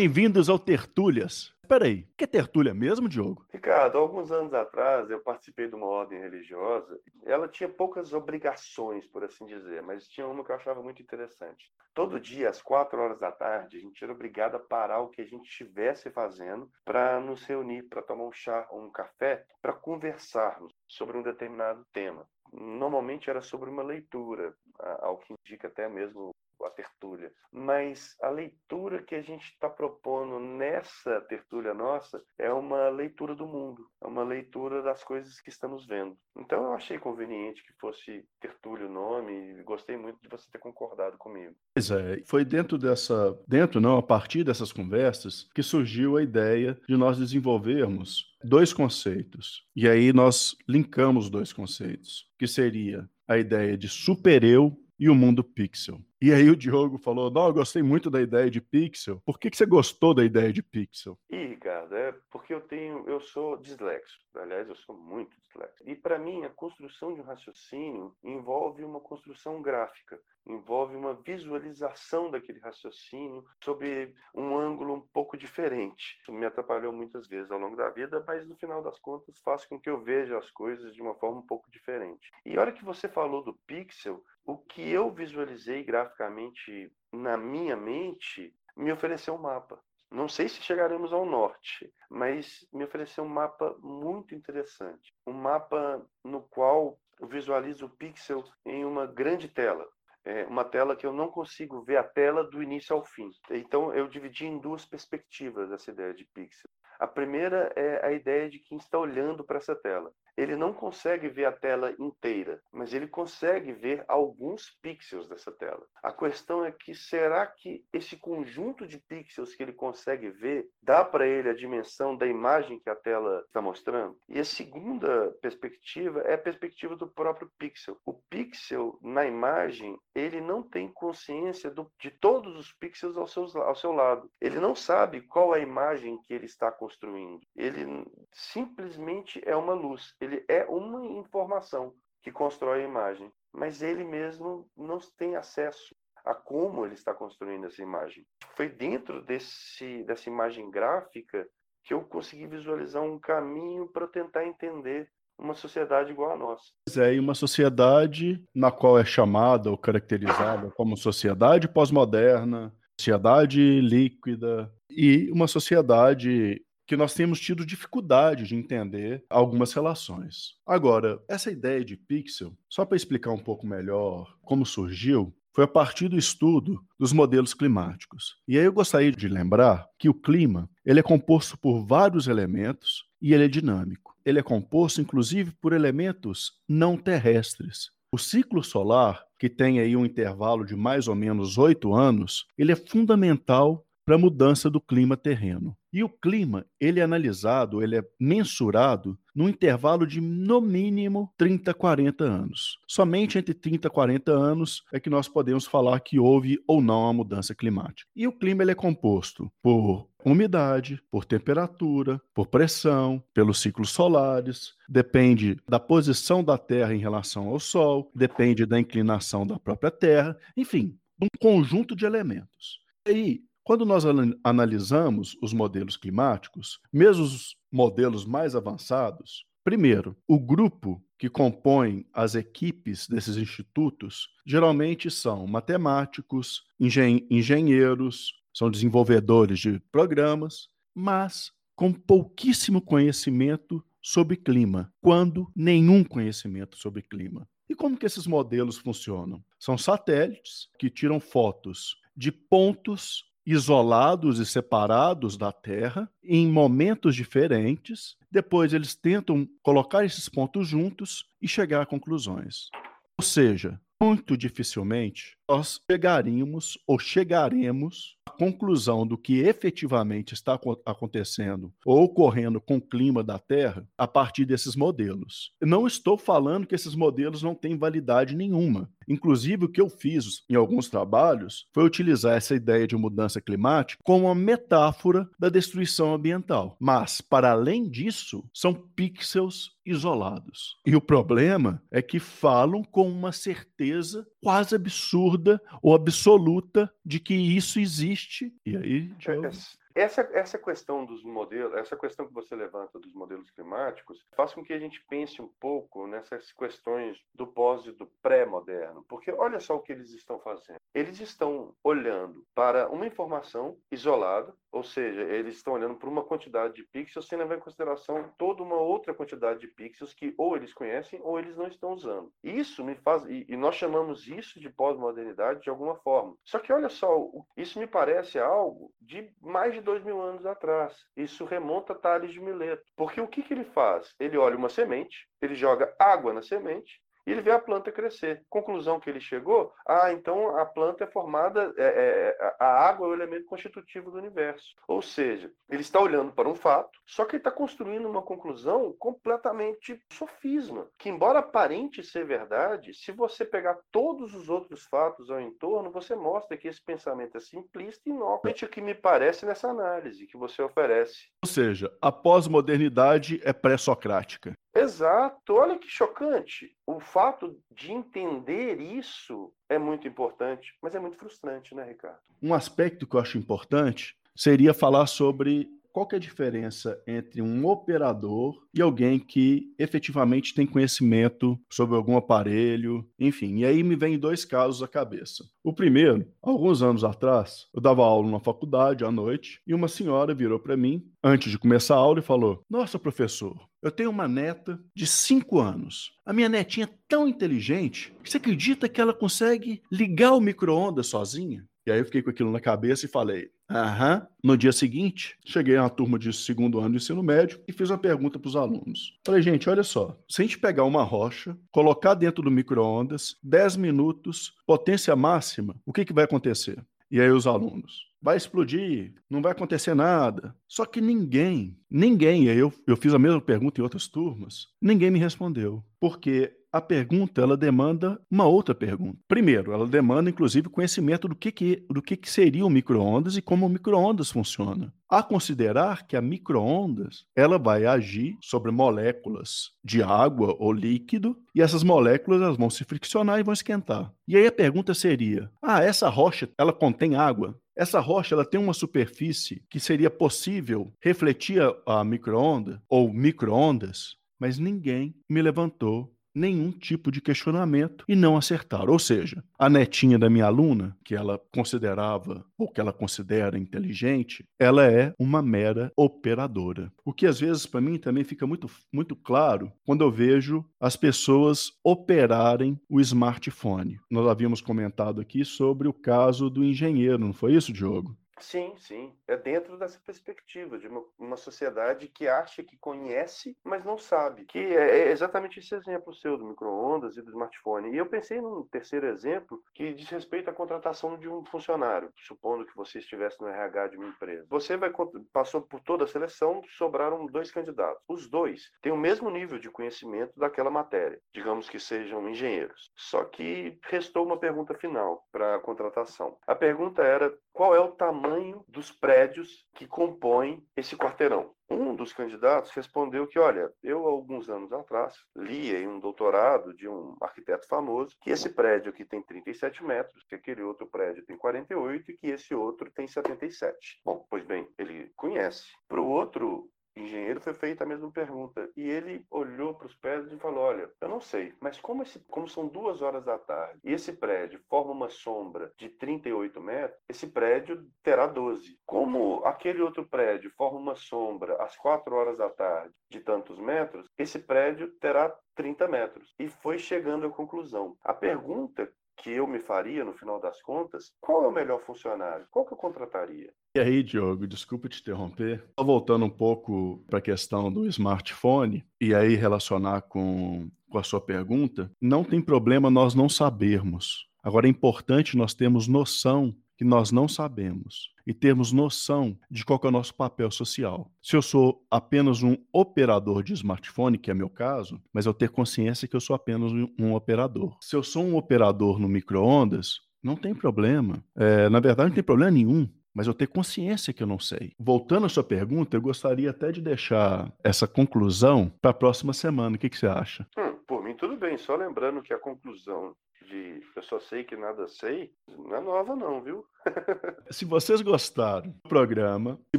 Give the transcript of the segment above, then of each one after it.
Bem-vindos ao Tertúlias. Peraí, o que é tertúlia mesmo, Diogo? Ricardo, alguns anos atrás eu participei de uma ordem religiosa. Ela tinha poucas obrigações, por assim dizer, mas tinha uma que eu achava muito interessante. Todo dia, às quatro horas da tarde, a gente era obrigado a parar o que a gente estivesse fazendo para nos reunir, para tomar um chá ou um café, para conversarmos sobre um determinado tema. Normalmente era sobre uma leitura, ao que indica até mesmo a tertúlia, mas a leitura que a gente está propondo nessa tertúlia nossa é uma leitura do mundo, é uma leitura das coisas que estamos vendo. Então eu achei conveniente que fosse tertúlia o nome e gostei muito de você ter concordado comigo. Pois é, foi dentro dessa, dentro não, a partir dessas conversas que surgiu a ideia de nós desenvolvermos dois conceitos. E aí nós linkamos dois conceitos, que seria a ideia de super-eu e o mundo pixel. E aí o Diogo falou: Não, eu gostei muito da ideia de pixel. Por que, que você gostou da ideia de pixel? Ih, Ricardo, é porque eu tenho, eu sou dislexo. Aliás, eu sou muito dislexo. E para mim, a construção de um raciocínio envolve uma construção gráfica, envolve uma visualização daquele raciocínio sob um ângulo um pouco diferente. Isso me atrapalhou muitas vezes ao longo da vida, mas no final das contas faz com que eu veja as coisas de uma forma um pouco diferente. E a hora que você falou do pixel, o que eu visualizei graficamente na minha mente me ofereceu um mapa. Não sei se chegaremos ao norte, mas me ofereceu um mapa muito interessante. Um mapa no qual eu visualizo o pixel em uma grande tela. É uma tela que eu não consigo ver a tela do início ao fim. Então, eu dividi em duas perspectivas essa ideia de pixel. A primeira é a ideia de quem está olhando para essa tela ele não consegue ver a tela inteira, mas ele consegue ver alguns pixels dessa tela. A questão é que será que esse conjunto de pixels que ele consegue ver dá para ele a dimensão da imagem que a tela está mostrando? E a segunda perspectiva é a perspectiva do próprio pixel. O pixel na imagem, ele não tem consciência do, de todos os pixels ao seu, ao seu lado. Ele não sabe qual é a imagem que ele está construindo. Ele simplesmente é uma luz. Ele é uma informação que constrói a imagem, mas ele mesmo não tem acesso a como ele está construindo essa imagem. Foi dentro desse, dessa imagem gráfica que eu consegui visualizar um caminho para tentar entender uma sociedade igual a nossa. É, e uma sociedade na qual é chamada ou caracterizada como sociedade pós-moderna, sociedade líquida e uma sociedade que nós temos tido dificuldade de entender algumas relações. Agora, essa ideia de pixel, só para explicar um pouco melhor como surgiu, foi a partir do estudo dos modelos climáticos. E aí eu gostaria de lembrar que o clima ele é composto por vários elementos e ele é dinâmico. Ele é composto, inclusive, por elementos não terrestres. O ciclo solar, que tem aí um intervalo de mais ou menos oito anos, ele é fundamental para a mudança do clima terreno. E o clima, ele é analisado, ele é mensurado num intervalo de no mínimo 30, 40 anos. Somente entre 30 e 40 anos é que nós podemos falar que houve ou não a mudança climática. E o clima ele é composto por umidade, por temperatura, por pressão, pelos ciclos solares, depende da posição da Terra em relação ao Sol, depende da inclinação da própria Terra, enfim, um conjunto de elementos. E aí, quando nós analisamos os modelos climáticos, mesmo os modelos mais avançados, primeiro, o grupo que compõe as equipes desses institutos geralmente são matemáticos, engen engenheiros, são desenvolvedores de programas, mas com pouquíssimo conhecimento sobre clima, quando nenhum conhecimento sobre clima. E como que esses modelos funcionam? São satélites que tiram fotos de pontos isolados e separados da Terra em momentos diferentes. Depois eles tentam colocar esses pontos juntos e chegar a conclusões. Ou seja, muito dificilmente nós chegaríamos ou chegaremos à conclusão do que efetivamente está acontecendo ou ocorrendo com o clima da Terra a partir desses modelos. Não estou falando que esses modelos não têm validade nenhuma. Inclusive, o que eu fiz em alguns trabalhos foi utilizar essa ideia de mudança climática como uma metáfora da destruição ambiental. Mas, para além disso, são pixels isolados. E o problema é que falam com uma certeza quase absurda ou absoluta de que isso existe. E aí, Diogo... essa, essa questão dos modelos, essa questão que você levanta dos modelos climáticos, faz com que a gente pense um pouco nessas questões do pós e do pré-moderno, porque olha só o que eles estão fazendo. Eles estão olhando para uma informação isolada, ou seja, eles estão olhando para uma quantidade de pixels sem levar em consideração toda uma outra quantidade de pixels que ou eles conhecem ou eles não estão usando. Isso me faz, e, nós chamamos isso de pós-modernidade de alguma forma. Só que olha só, isso me parece algo de mais de dois mil anos atrás. Isso remonta a Tales de Mileto. Porque o que, que ele faz? Ele olha uma semente, ele joga água na semente, e ele vê a planta crescer. Conclusão que ele chegou: ah, então a planta é formada, é, é, a água é o elemento constitutivo do universo. Ou seja, ele está olhando para um fato, só que ele está construindo uma conclusão completamente sofisma, que embora aparente ser verdade, se você pegar todos os outros fatos ao entorno, você mostra que esse pensamento é simplista e inócuo, o que me parece nessa análise que você oferece. Ou seja, a pós-modernidade é pré-socrática. Exato, olha que chocante. O fato de entender isso é muito importante, mas é muito frustrante, né, Ricardo? Um aspecto que eu acho importante seria falar sobre qual que é a diferença entre um operador e alguém que efetivamente tem conhecimento sobre algum aparelho, enfim. E aí me vem dois casos à cabeça. O primeiro, alguns anos atrás, eu dava aula na faculdade à noite e uma senhora virou para mim antes de começar a aula e falou: Nossa, professor, eu tenho uma neta de 5 anos. A minha netinha é tão inteligente que você acredita que ela consegue ligar o micro-ondas sozinha? E aí eu fiquei com aquilo na cabeça e falei: Aham. No dia seguinte, cheguei a uma turma de segundo ano do ensino médio e fiz uma pergunta para os alunos. Falei, gente, olha só. Se a gente pegar uma rocha, colocar dentro do micro-ondas, 10 minutos, potência máxima, o que, que vai acontecer? E aí os alunos, vai explodir, não vai acontecer nada. Só que ninguém, ninguém, e aí eu, eu fiz a mesma pergunta em outras turmas, ninguém me respondeu. Porque a pergunta ela demanda uma outra pergunta. Primeiro, ela demanda inclusive conhecimento do que, que, do que, que seria o micro-ondas e como o micro-ondas funciona. A considerar que a micro-ondas ela vai agir sobre moléculas de água ou líquido e essas moléculas elas vão se friccionar e vão esquentar. E aí a pergunta seria: ah, essa rocha ela contém água? Essa rocha ela tem uma superfície que seria possível refletir a, a micro-onda ou micro-ondas, mas ninguém me levantou nenhum tipo de questionamento e não acertaram. Ou seja, a netinha da minha aluna, que ela considerava ou que ela considera inteligente, ela é uma mera operadora. O que às vezes para mim também fica muito, muito claro quando eu vejo as pessoas operarem o smartphone. Nós havíamos comentado aqui sobre o caso do engenheiro, não foi isso, Diogo? Sim, sim. É dentro dessa perspectiva de uma, uma sociedade que acha que conhece, mas não sabe. Que é, é exatamente esse exemplo seu do micro-ondas e do smartphone. E eu pensei num terceiro exemplo que diz respeito à contratação de um funcionário, supondo que você estivesse no RH de uma empresa. Você vai passou por toda a seleção, sobraram dois candidatos. Os dois têm o mesmo nível de conhecimento daquela matéria, digamos que sejam engenheiros. Só que restou uma pergunta final para a contratação. A pergunta era qual é o tamanho dos prédios que compõem esse quarteirão. Um dos candidatos respondeu que, olha, eu alguns anos atrás li em um doutorado de um arquiteto famoso que esse prédio aqui tem 37 metros, que aquele outro prédio tem 48 e que esse outro tem 77. Bom, pois bem, ele conhece. Para o outro engenheiro foi feita a mesma pergunta e ele olhou para os prédios e falou: Olha, eu não sei, mas como, esse, como são duas horas da tarde e esse prédio forma uma sombra de 38 metros, esse prédio terá 12. Como aquele outro prédio forma uma sombra às 4 horas da tarde de tantos metros, esse prédio terá 30 metros. E foi chegando à conclusão. A pergunta que eu me faria no final das contas, qual é o melhor funcionário? Qual que eu contrataria? E aí, Diogo, desculpa te interromper. Só voltando um pouco para a questão do smartphone e aí relacionar com, com a sua pergunta, não tem problema nós não sabermos. Agora é importante nós termos noção que nós não sabemos e termos noção de qual é o nosso papel social. Se eu sou apenas um operador de smartphone, que é meu caso, mas eu ter consciência que eu sou apenas um operador. Se eu sou um operador no micro-ondas, não tem problema. É, na verdade, não tem problema nenhum mas eu ter consciência que eu não sei. Voltando à sua pergunta, eu gostaria até de deixar essa conclusão para a próxima semana. O que, que você acha? Hum, por mim, tudo bem. Só lembrando que a conclusão de eu só sei que nada sei, não é nova não, viu? se vocês gostaram do programa, se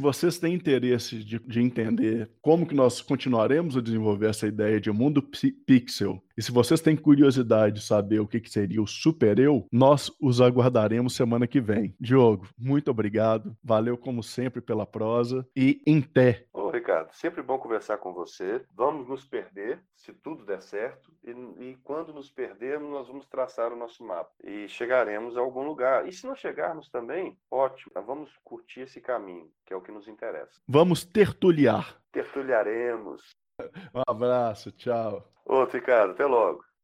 vocês têm interesse de, de, entender como que nós continuaremos a desenvolver essa ideia de mundo pixel, e se vocês têm curiosidade de saber o que, que seria o super eu, nós os aguardaremos semana que vem. Diogo, muito obrigado. Valeu como sempre pela prosa e em té. Ô, Ricardo, sempre bom conversar com você. Vamos nos perder, se tudo der certo, e, e quando nos perdermos, nós vamos traçar o nosso mapa e chegaremos a algum lugar. E se não chegarmos também, ótimo, vamos curtir esse caminho, que é o que nos interessa. Vamos tertuliar. Tertuliaremos. Um abraço, tchau. Outro, Ricardo, até logo.